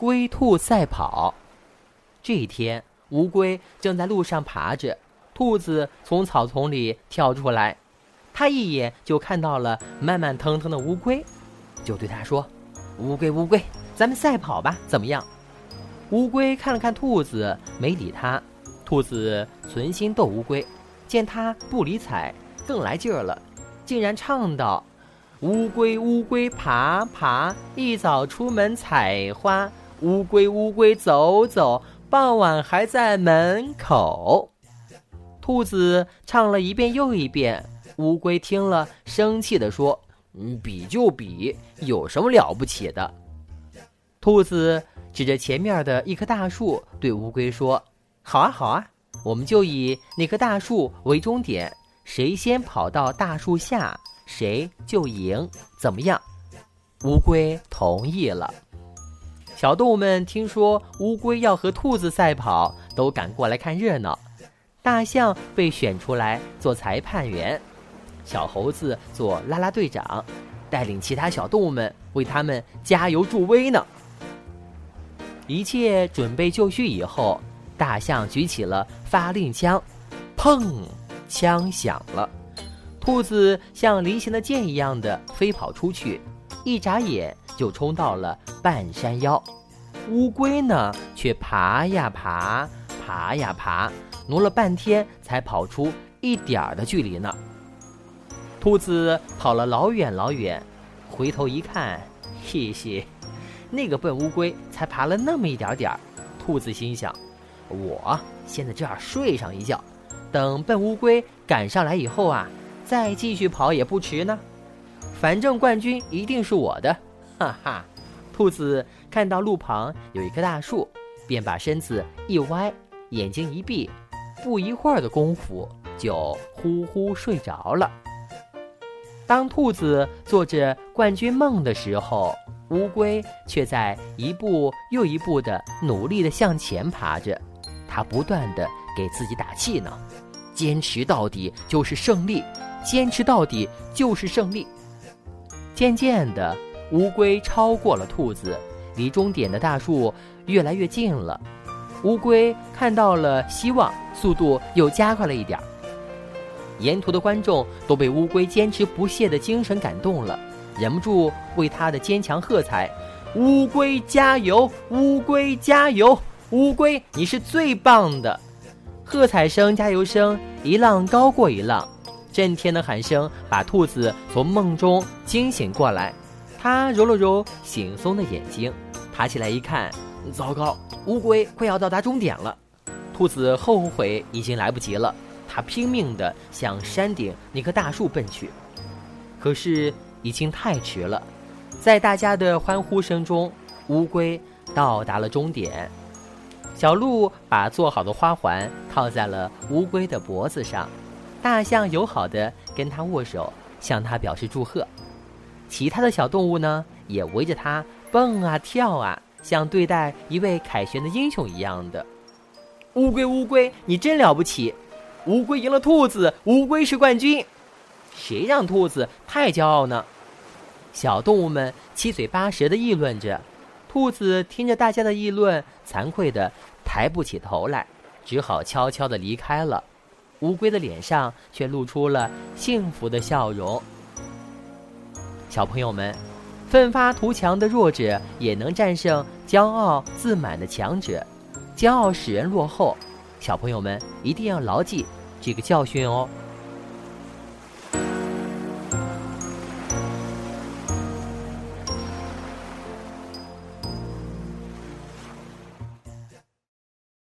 龟兔赛跑。这一天，乌龟正在路上爬着，兔子从草丛里跳出来，它一眼就看到了慢慢腾腾的乌龟，就对它说：“乌龟，乌龟，咱们赛跑吧，怎么样？”乌龟看了看兔子，没理它。兔子存心逗乌龟，见它不理睬，更来劲儿了，竟然唱道：“乌龟乌龟爬爬，一早出门采花。乌龟乌龟走走，傍晚还在门口。”兔子唱了一遍又一遍，乌龟听了，生气地说：“嗯，比就比，有什么了不起的？”兔子指着前面的一棵大树，对乌龟说。好啊，好啊，我们就以那棵大树为终点，谁先跑到大树下，谁就赢，怎么样？乌龟同意了。小动物们听说乌龟要和兔子赛跑，都赶过来看热闹。大象被选出来做裁判员，小猴子做啦啦队长，带领其他小动物们为他们加油助威呢。一切准备就绪以后。大象举起了发令枪，砰！枪响了。兔子像离弦的箭一样的飞跑出去，一眨眼就冲到了半山腰。乌龟呢，却爬呀爬，爬呀爬，挪了半天才跑出一点儿的距离呢。兔子跑了老远老远，回头一看，嘿嘿，那个笨乌龟才爬了那么一点点儿。兔子心想。我先在这儿睡上一觉，等笨乌龟赶上来以后啊，再继续跑也不迟呢。反正冠军一定是我的，哈哈！兔子看到路旁有一棵大树，便把身子一歪，眼睛一闭，不一会儿的功夫就呼呼睡着了。当兔子做着冠军梦的时候，乌龟却在一步又一步的努力的向前爬着。它不断的给自己打气呢，坚持到底就是胜利，坚持到底就是胜利。渐渐的，乌龟超过了兔子，离终点的大树越来越近了。乌龟看到了希望，速度又加快了一点儿。沿途的观众都被乌龟坚持不懈的精神感动了，忍不住为他的坚强喝彩：“乌龟加油！乌龟加油！”乌龟，你是最棒的！喝彩声、加油声一浪高过一浪，震天的喊声把兔子从梦中惊醒过来。他揉了揉惺忪的眼睛，爬起来一看，糟糕，乌龟快要到达终点了。兔子后悔已经来不及了，他拼命地向山顶那棵大树奔去，可是已经太迟了。在大家的欢呼声中，乌龟到达了终点。小鹿把做好的花环套在了乌龟的脖子上，大象友好的跟它握手，向它表示祝贺。其他的小动物呢，也围着它蹦啊跳啊，像对待一位凯旋的英雄一样的。乌龟，乌龟，你真了不起！乌龟赢了兔子，乌龟是冠军。谁让兔子太骄傲呢？小动物们七嘴八舌的议论着。兔子听着大家的议论，惭愧的抬不起头来，只好悄悄的离开了。乌龟的脸上却露出了幸福的笑容。小朋友们，奋发图强的弱者也能战胜骄傲自满的强者，骄傲使人落后。小朋友们一定要牢记这个教训哦。